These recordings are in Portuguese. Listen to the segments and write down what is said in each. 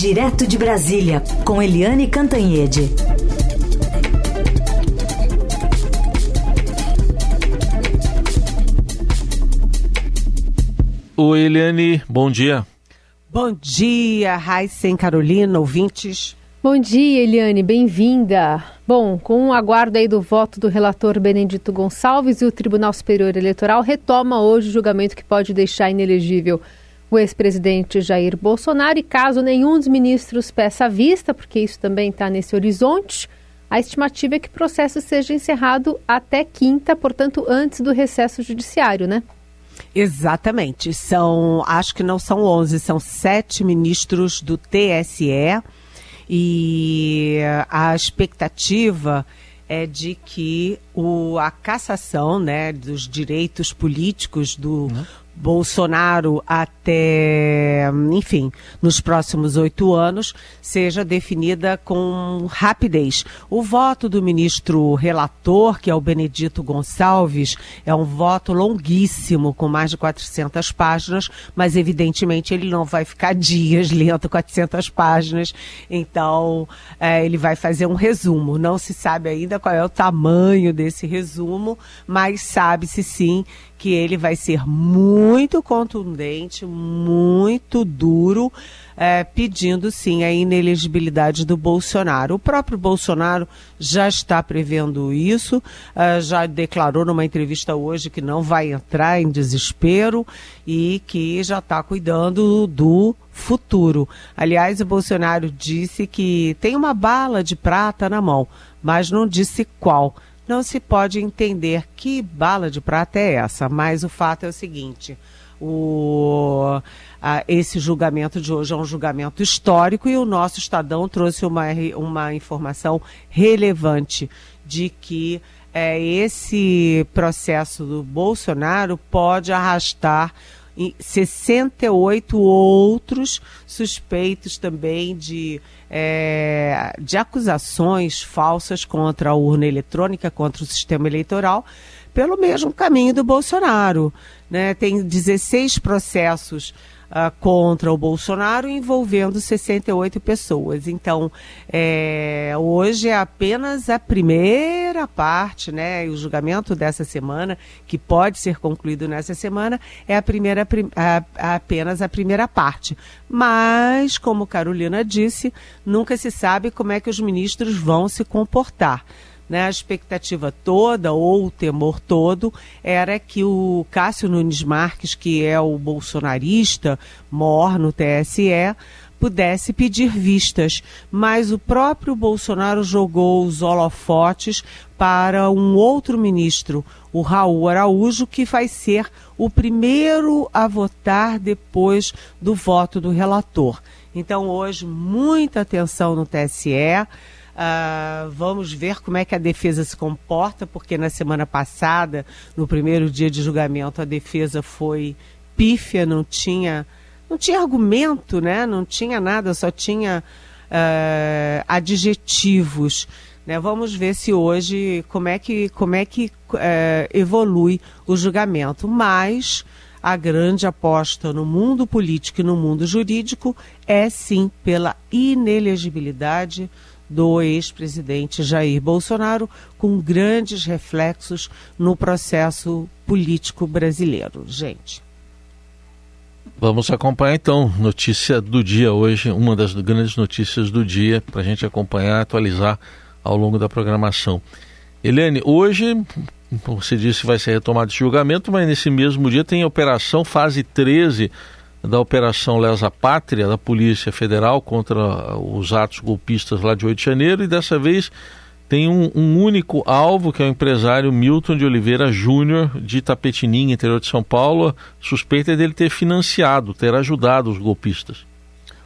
Direto de Brasília, com Eliane Cantanhede. Oi, Eliane, bom dia. Bom dia, Raíssen Carolina, ouvintes. Bom dia, Eliane, bem-vinda. Bom, com o aguardo aí do voto do relator Benedito Gonçalves e o Tribunal Superior Eleitoral retoma hoje o julgamento que pode deixar inelegível o ex-presidente Jair Bolsonaro e caso nenhum dos ministros peça vista, porque isso também está nesse horizonte, a estimativa é que o processo seja encerrado até quinta, portanto, antes do recesso judiciário, né? Exatamente. São, acho que não são 11, são sete ministros do TSE. E a expectativa é de que o, a cassação né, dos direitos políticos do uhum. Bolsonaro até, enfim, nos próximos oito anos, seja definida com rapidez. O voto do ministro relator, que é o Benedito Gonçalves, é um voto longuíssimo, com mais de 400 páginas, mas evidentemente ele não vai ficar dias lendo 400 páginas, então é, ele vai fazer um resumo. Não se sabe ainda qual é o tamanho desse resumo, mas sabe-se sim que ele vai ser muito contundente, muito duro, é, pedindo sim a inelegibilidade do Bolsonaro. O próprio Bolsonaro já está prevendo isso, é, já declarou numa entrevista hoje que não vai entrar em desespero e que já está cuidando do futuro. Aliás, o Bolsonaro disse que tem uma bala de prata na mão, mas não disse qual não se pode entender que bala de prata é essa, mas o fato é o seguinte: o, a, esse julgamento de hoje é um julgamento histórico e o nosso Estadão trouxe uma, uma informação relevante de que é, esse processo do Bolsonaro pode arrastar 68 outros suspeitos também de, é, de acusações falsas contra a urna eletrônica, contra o sistema eleitoral, pelo mesmo caminho do Bolsonaro. Né? Tem 16 processos uh, contra o Bolsonaro, envolvendo 68 pessoas. Então, é, hoje é apenas a primeira parte, né? O julgamento dessa semana, que pode ser concluído nessa semana, é a primeira, a, a, apenas a primeira parte. Mas, como Carolina disse, nunca se sabe como é que os ministros vão se comportar né, a expectativa toda ou o temor todo era que o Cássio Nunes Marques, que é o bolsonarista mor no TSE, pudesse pedir vistas, mas o próprio Bolsonaro jogou os holofotes para um outro ministro, o Raul Araújo, que vai ser o primeiro a votar depois do voto do relator. Então, hoje, muita atenção no TSE. Uh, vamos ver como é que a defesa se comporta, porque na semana passada, no primeiro dia de julgamento, a defesa foi pífia, não tinha, não tinha argumento, né? não tinha nada, só tinha uh, adjetivos. Né? Vamos ver se hoje como é que, como é que uh, evolui o julgamento. Mas a grande aposta no mundo político e no mundo jurídico é sim pela inelegibilidade do ex-presidente Jair Bolsonaro, com grandes reflexos no processo político brasileiro. Gente. Vamos acompanhar então, notícia do dia hoje, uma das grandes notícias do dia, para a gente acompanhar, atualizar ao longo da programação. Helene, hoje, você disse vai ser retomado esse julgamento, mas nesse mesmo dia tem a operação fase 13 da Operação Lesa Pátria da Polícia Federal contra os atos golpistas lá de 8 de janeiro e dessa vez tem um, um único alvo, que é o empresário Milton de Oliveira Júnior, de Tapetininga, interior de São Paulo. Suspeita dele ter financiado, ter ajudado os golpistas.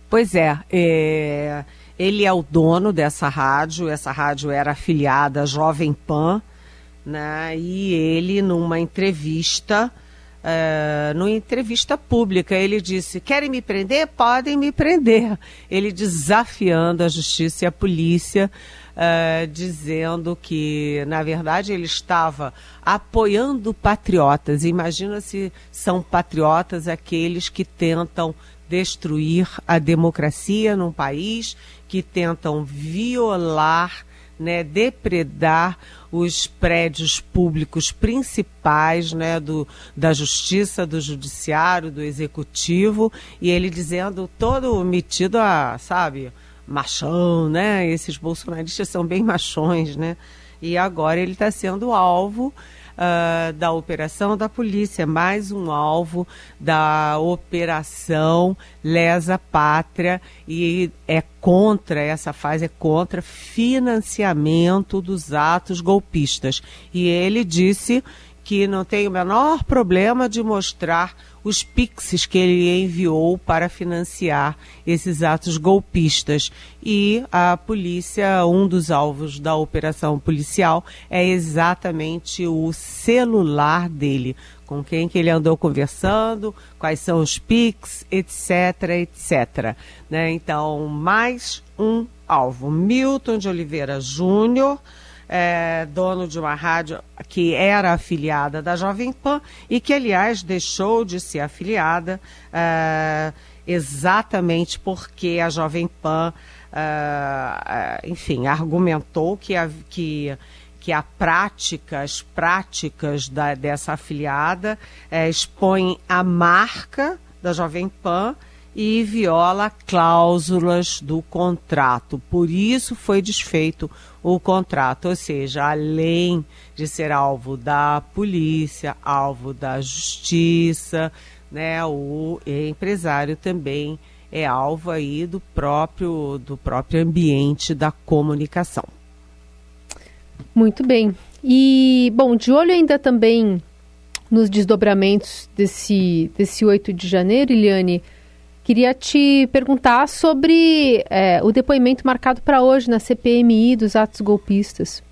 Pois é, é, ele é o dono dessa rádio, essa rádio era afiliada à Jovem Pan, né? E ele, numa entrevista, Uh, numa entrevista pública, ele disse: querem me prender? Podem me prender. Ele desafiando a justiça e a polícia, uh, dizendo que, na verdade, ele estava apoiando patriotas. Imagina se são patriotas aqueles que tentam destruir a democracia num país, que tentam violar, né, depredar os prédios públicos principais né, do, da justiça, do judiciário, do executivo, e ele dizendo todo metido a, sabe, machão, né? Esses bolsonaristas são bem machões, né? E agora ele está sendo alvo uh, da operação da polícia, mais um alvo da operação Lesa Pátria e é contra, essa fase é contra financiamento dos atos golpistas. E ele disse que não tem o menor problema de mostrar os pixes que ele enviou para financiar esses atos golpistas. E a polícia, um dos alvos da operação policial é exatamente o celular dele, com quem que ele andou conversando, quais são os PIX, etc, etc. Né? Então, mais um alvo. Milton de Oliveira Júnior, é, dono de uma rádio que era afiliada da Jovem Pan e que, aliás, deixou de ser afiliada é, exatamente porque a Jovem Pan, é, é enfim, argumentou que a, que que a prática, as práticas da, dessa afiliada é, expõem a marca da Jovem Pan e viola cláusulas do contrato. Por isso foi desfeito o contrato, ou seja, além de ser alvo da polícia, alvo da justiça, né, o empresário também é alvo aí do próprio do próprio ambiente da comunicação. Muito bem. E bom, de olho ainda também nos desdobramentos desse desse 8 de janeiro, Eliane, Queria te perguntar sobre é, o depoimento marcado para hoje na CPMI dos atos golpistas.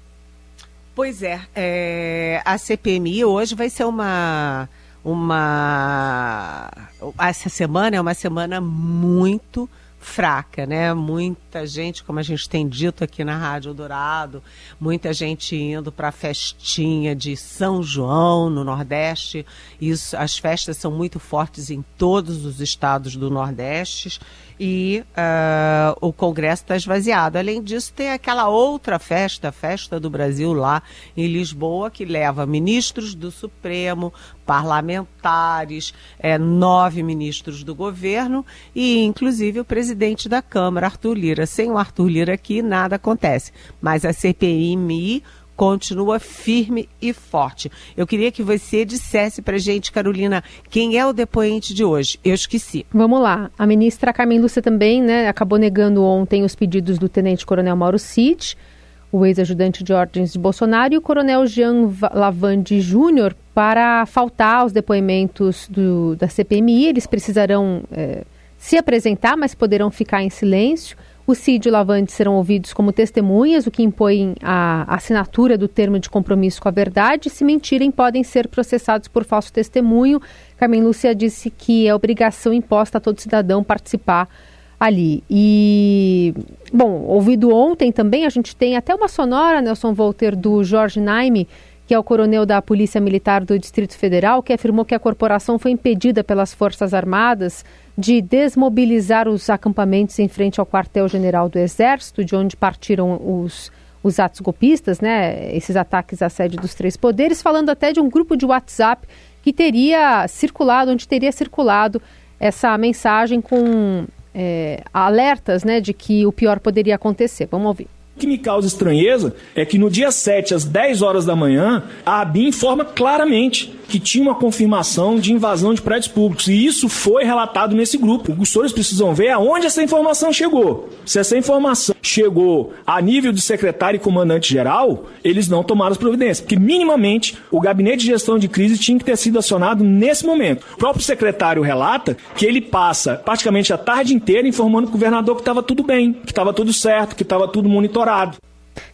Pois é, é, a CPMI hoje vai ser uma uma essa semana é uma semana muito fraca, né? Muita gente, como a gente tem dito aqui na Rádio Dourado, muita gente indo para a festinha de São João no Nordeste. Isso, as festas são muito fortes em todos os estados do Nordeste e uh, o Congresso está esvaziado. Além disso, tem aquela outra festa, a Festa do Brasil lá em Lisboa, que leva ministros do Supremo, parlamentares, é, nove ministros do governo e, inclusive, o presidente da Câmara, Arthur Lira. Sem o Arthur Lira aqui, nada acontece. Mas a CPMI continua firme e forte. Eu queria que você dissesse para gente, Carolina, quem é o depoente de hoje. Eu esqueci. Vamos lá. A ministra Carmen Lúcia também né, acabou negando ontem os pedidos do tenente-coronel Mauro Cid, o ex-ajudante de ordens de Bolsonaro, e o coronel Jean Lavande Júnior para faltar aos depoimentos do, da CPMI. Eles precisarão é, se apresentar, mas poderão ficar em silêncio. O Cid e o Lavante serão ouvidos como testemunhas, o que impõe a assinatura do termo de compromisso com a verdade. Se mentirem, podem ser processados por falso testemunho. Carmen Lúcia disse que é obrigação imposta a todo cidadão participar ali. E, bom, ouvido ontem também, a gente tem até uma sonora, Nelson Volter, do Jorge Naime, que é o coronel da Polícia Militar do Distrito Federal, que afirmou que a corporação foi impedida pelas Forças Armadas de desmobilizar os acampamentos em frente ao quartel-general do Exército, de onde partiram os, os atos golpistas, né, esses ataques à sede dos três poderes, falando até de um grupo de WhatsApp que teria circulado, onde teria circulado essa mensagem com é, alertas né, de que o pior poderia acontecer. Vamos ouvir que me causa estranheza é que no dia 7, às 10 horas da manhã, a ABIN informa claramente que tinha uma confirmação de invasão de prédios públicos. E isso foi relatado nesse grupo. Os senhores precisam ver aonde essa informação chegou. Se essa informação chegou a nível de secretário e comandante-geral, eles não tomaram as providências. Porque, minimamente, o gabinete de gestão de crise tinha que ter sido acionado nesse momento. O próprio secretário relata que ele passa praticamente a tarde inteira informando o governador que estava tudo bem, que estava tudo certo, que estava tudo monitorado.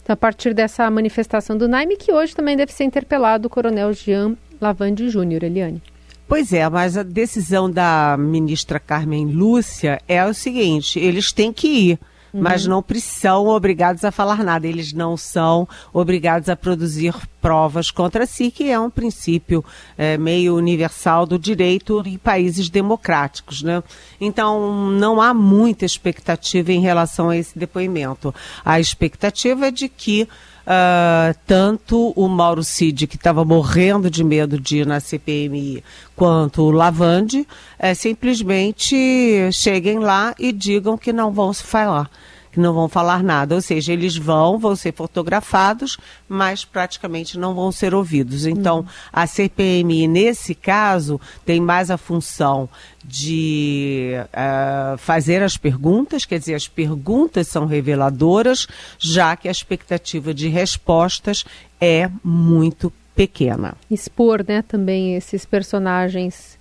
Então, a partir dessa manifestação do Naime, que hoje também deve ser interpelado o coronel Jean Lavande Júnior, Eliane. Pois é, mas a decisão da ministra Carmen Lúcia é o seguinte: eles têm que ir. Uhum. mas não são obrigados a falar nada. Eles não são obrigados a produzir provas contra si, que é um princípio é, meio universal do direito em países democráticos. Né? Então, não há muita expectativa em relação a esse depoimento. A expectativa é de que Uh, tanto o Mauro Cid, que estava morrendo de medo de ir na CPMI, quanto o Lavande, é, simplesmente cheguem lá e digam que não vão se falar que não vão falar nada, ou seja, eles vão, vão ser fotografados, mas praticamente não vão ser ouvidos. Então, a CPMI, nesse caso, tem mais a função de uh, fazer as perguntas, quer dizer, as perguntas são reveladoras, já que a expectativa de respostas é muito pequena. Expor, né, também esses personagens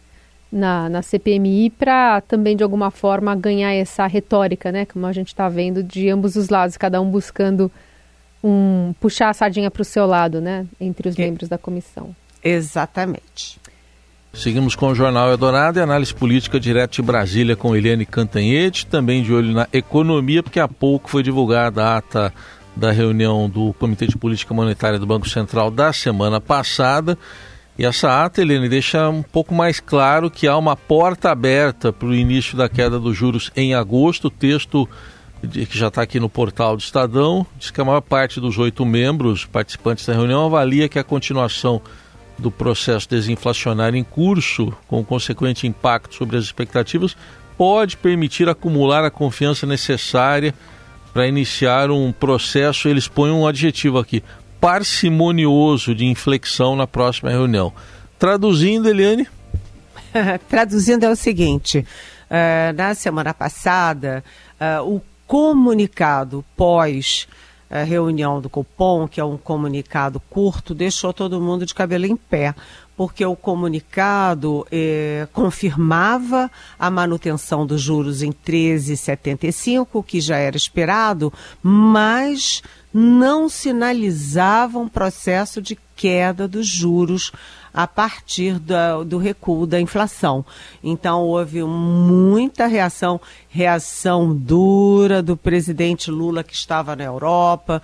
na, na CPMI para também, de alguma forma, ganhar essa retórica, né? Como a gente está vendo de ambos os lados, cada um buscando um puxar a sardinha para o seu lado, né? Entre os membros da comissão. Exatamente. Seguimos com o Jornal Eldorado e análise política direto de Brasília com Eliane Cantanhete, também de olho na economia, porque há pouco foi divulgada a ata da reunião do Comitê de Política Monetária do Banco Central da semana passada. E essa ata, Helene, deixa um pouco mais claro que há uma porta aberta para o início da queda dos juros em agosto. O texto que já está aqui no portal do Estadão diz que a maior parte dos oito membros participantes da reunião avalia que a continuação do processo desinflacionário em curso, com consequente impacto sobre as expectativas, pode permitir acumular a confiança necessária para iniciar um processo. Eles põem um adjetivo aqui: parcimonioso de inflexão na próxima reunião. Traduzindo, Eliane? Traduzindo é o seguinte: uh, na semana passada, uh, o comunicado pós a reunião do Copom, que é um comunicado curto, deixou todo mundo de cabelo em pé, porque o comunicado eh, confirmava a manutenção dos juros em 13,75, que já era esperado, mas não sinalizava um processo de queda dos juros a partir do, do recuo da inflação. Então houve muita reação, reação dura do presidente Lula que estava na Europa,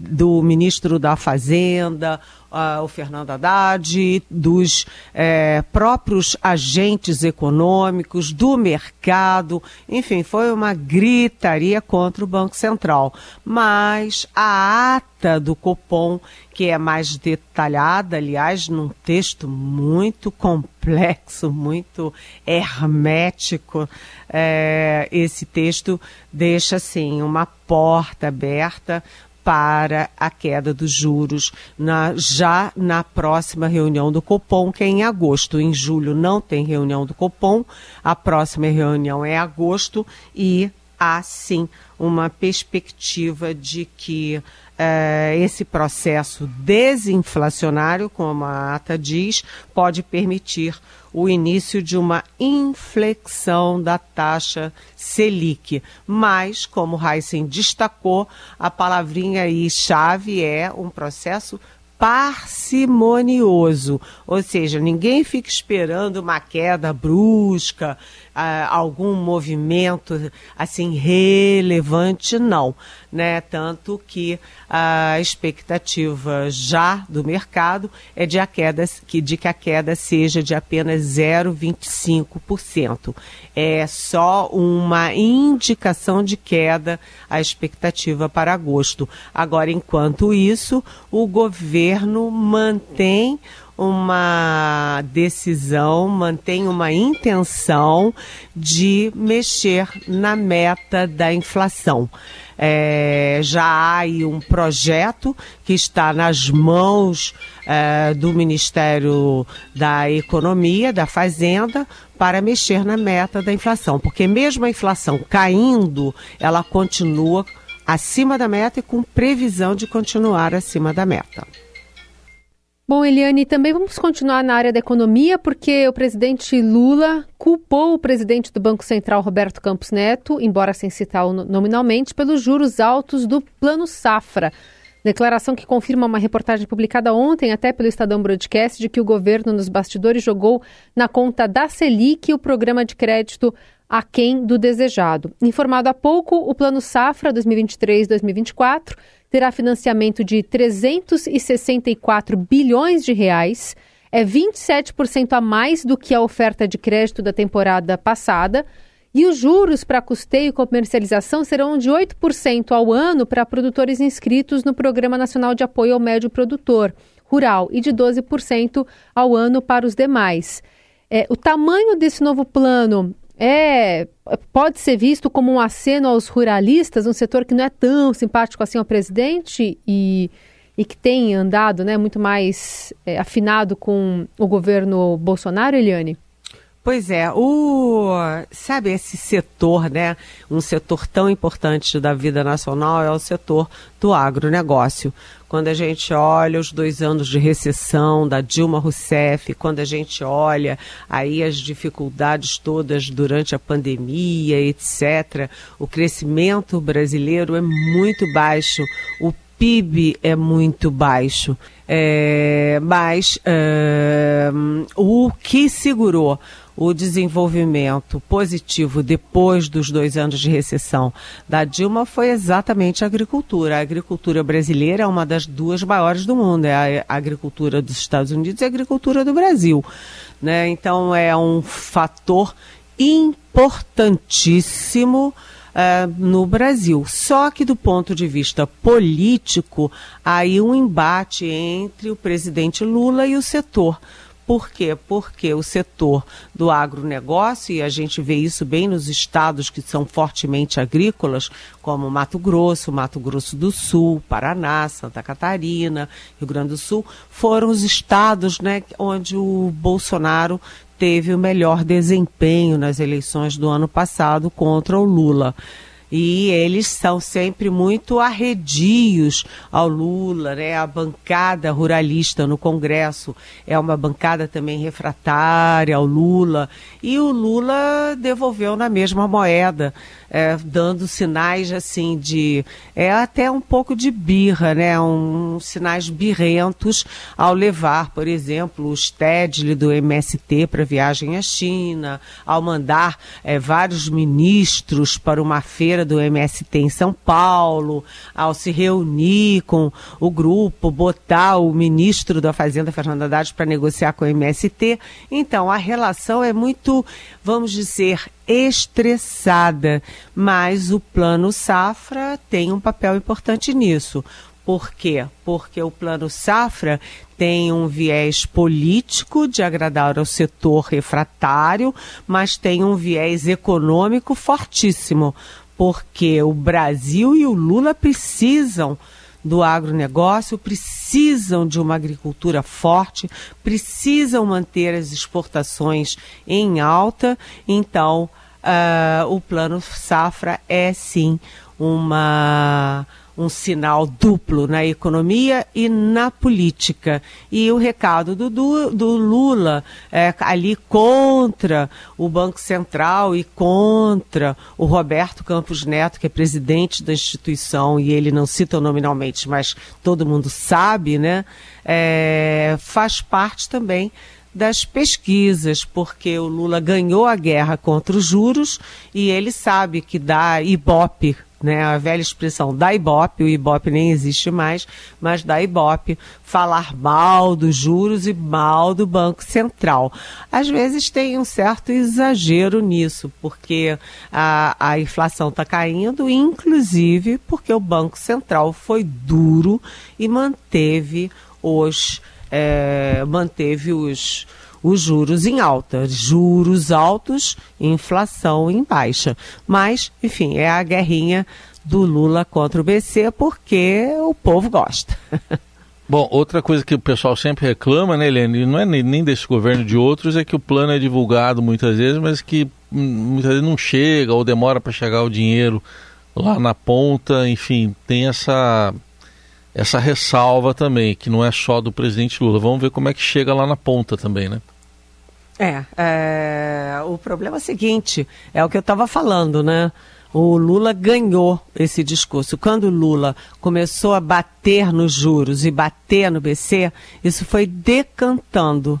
do ministro da Fazenda, uh, o Fernando Haddad, dos é, próprios agentes econômicos, do mercado, enfim, foi uma gritaria contra o Banco Central. Mas a ata do Copom, que é mais detalhada, aliás, num texto muito complexo, muito hermético, é, esse texto deixa assim uma porta aberta para a queda dos juros na, já na próxima reunião do Copom, que é em agosto. Em julho não tem reunião do Copom, a próxima reunião é agosto e há sim uma perspectiva de que eh, esse processo desinflacionário, como a ata diz, pode permitir o início de uma inflexão da taxa Selic. Mas, como Heisen destacou, a palavrinha aí chave é um processo parcimonioso, ou seja, ninguém fica esperando uma queda brusca, uh, algum movimento assim relevante, não, né? Tanto que a expectativa já do mercado é de, a queda, que, de que a queda seja de apenas 0,25%. É só uma indicação de queda a expectativa para agosto. Agora, enquanto isso, o governo mantém uma decisão, mantém uma intenção de mexer na meta da inflação. É, já há aí um projeto que está nas mãos é, do Ministério da Economia, da Fazenda, para mexer na meta da inflação. Porque mesmo a inflação caindo, ela continua acima da meta e com previsão de continuar acima da meta. Bom, Eliane, também vamos continuar na área da economia, porque o presidente Lula culpou o presidente do Banco Central, Roberto Campos Neto, embora sem citar nominalmente, pelos juros altos do Plano Safra. Declaração que confirma uma reportagem publicada ontem, até pelo Estadão Broadcast, de que o governo, nos bastidores, jogou na conta da Selic o programa de crédito aquém do desejado. Informado há pouco, o Plano Safra 2023-2024 terá financiamento de 364 bilhões de reais, é 27% a mais do que a oferta de crédito da temporada passada, e os juros para custeio e comercialização serão de 8% ao ano para produtores inscritos no Programa Nacional de Apoio ao Médio Produtor Rural e de 12% ao ano para os demais. É, o tamanho desse novo plano é pode ser visto como um aceno aos ruralistas, um setor que não é tão simpático assim ao presidente e, e que tem andado né, muito mais é, afinado com o governo Bolsonaro, Eliane? Pois é, o sabe esse setor, né? Um setor tão importante da vida nacional é o setor do agronegócio. Quando a gente olha os dois anos de recessão da Dilma Rousseff, quando a gente olha aí as dificuldades todas durante a pandemia, etc., o crescimento brasileiro é muito baixo, o PIB é muito baixo. É, mas é, o que segurou o desenvolvimento positivo depois dos dois anos de recessão da Dilma foi exatamente a agricultura. A agricultura brasileira é uma das duas maiores do mundo, é a agricultura dos Estados Unidos e a agricultura do Brasil. Né? Então é um fator importantíssimo Uh, no Brasil. Só que do ponto de vista político, há aí um embate entre o presidente Lula e o setor. Por quê? Porque o setor do agronegócio, e a gente vê isso bem nos estados que são fortemente agrícolas, como Mato Grosso, Mato Grosso do Sul, Paraná, Santa Catarina, Rio Grande do Sul, foram os estados né, onde o Bolsonaro teve o melhor desempenho nas eleições do ano passado contra o Lula e eles são sempre muito arredios ao Lula, né? A bancada ruralista no Congresso é uma bancada também refratária ao Lula e o Lula devolveu na mesma moeda é, dando sinais assim de é até um pouco de birra, né? Um, sinais birrentos ao levar, por exemplo, o Stedley do MST para viagem à China, ao mandar é, vários ministros para uma feira do MST em São Paulo, ao se reunir com o grupo, botar o ministro da Fazenda, Fernando Haddad, para negociar com o MST. Então, a relação é muito, vamos dizer, estressada, mas o plano safra tem um papel importante nisso. Por quê? Porque o plano safra tem um viés político de agradar ao setor refratário, mas tem um viés econômico fortíssimo, porque o Brasil e o Lula precisam do agronegócio, precisam de uma agricultura forte, precisam manter as exportações em alta. Então, uh, o plano safra é sim uma um sinal duplo na economia e na política. E o recado do, do, do Lula é, ali contra o Banco Central e contra o Roberto Campos Neto, que é presidente da instituição, e ele não cita nominalmente, mas todo mundo sabe, né? É, faz parte também das pesquisas, porque o Lula ganhou a guerra contra os juros e ele sabe que dá Ibope, né, a velha expressão da Ibope, o Ibope nem existe mais, mas da Ibope, falar mal dos juros e mal do Banco Central. Às vezes tem um certo exagero nisso, porque a, a inflação está caindo, inclusive porque o Banco Central foi duro e manteve os é, manteve os, os juros em alta. Juros altos, inflação em baixa. Mas, enfim, é a guerrinha do Lula contra o BC porque o povo gosta. Bom, outra coisa que o pessoal sempre reclama, né, Helene, não é nem desse governo de outros, é que o plano é divulgado muitas vezes, mas que hum, muitas vezes não chega ou demora para chegar o dinheiro lá na ponta, enfim, tem essa essa ressalva também, que não é só do presidente Lula. Vamos ver como é que chega lá na ponta também, né? É, é o problema é o seguinte, é o que eu estava falando, né? O Lula ganhou esse discurso. Quando o Lula começou a bater nos juros e bater no BC, isso foi decantando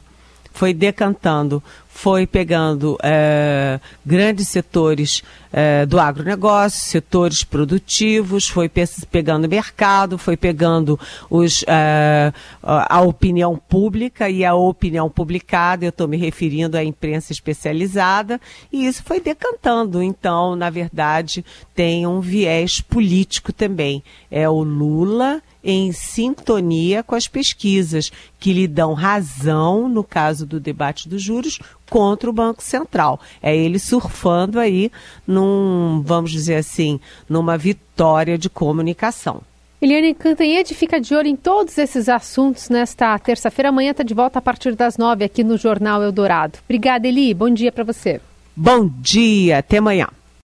foi decantando, foi pegando é, grandes setores é, do agronegócio, setores produtivos, foi pegando mercado, foi pegando os, é, a opinião pública e a opinião publicada, eu estou me referindo à imprensa especializada, e isso foi decantando. Então, na verdade, tem um viés político também. É o Lula em sintonia com as pesquisas, que lhe dão razão, no caso do debate dos juros, contra o Banco Central. É ele surfando aí num, vamos dizer assim, numa vitória de comunicação. Eliane Cantanhede fica de olho em todos esses assuntos nesta terça-feira. Amanhã está de volta a partir das nove aqui no Jornal Eldorado. Obrigada, Eli. Bom dia para você. Bom dia. Até amanhã.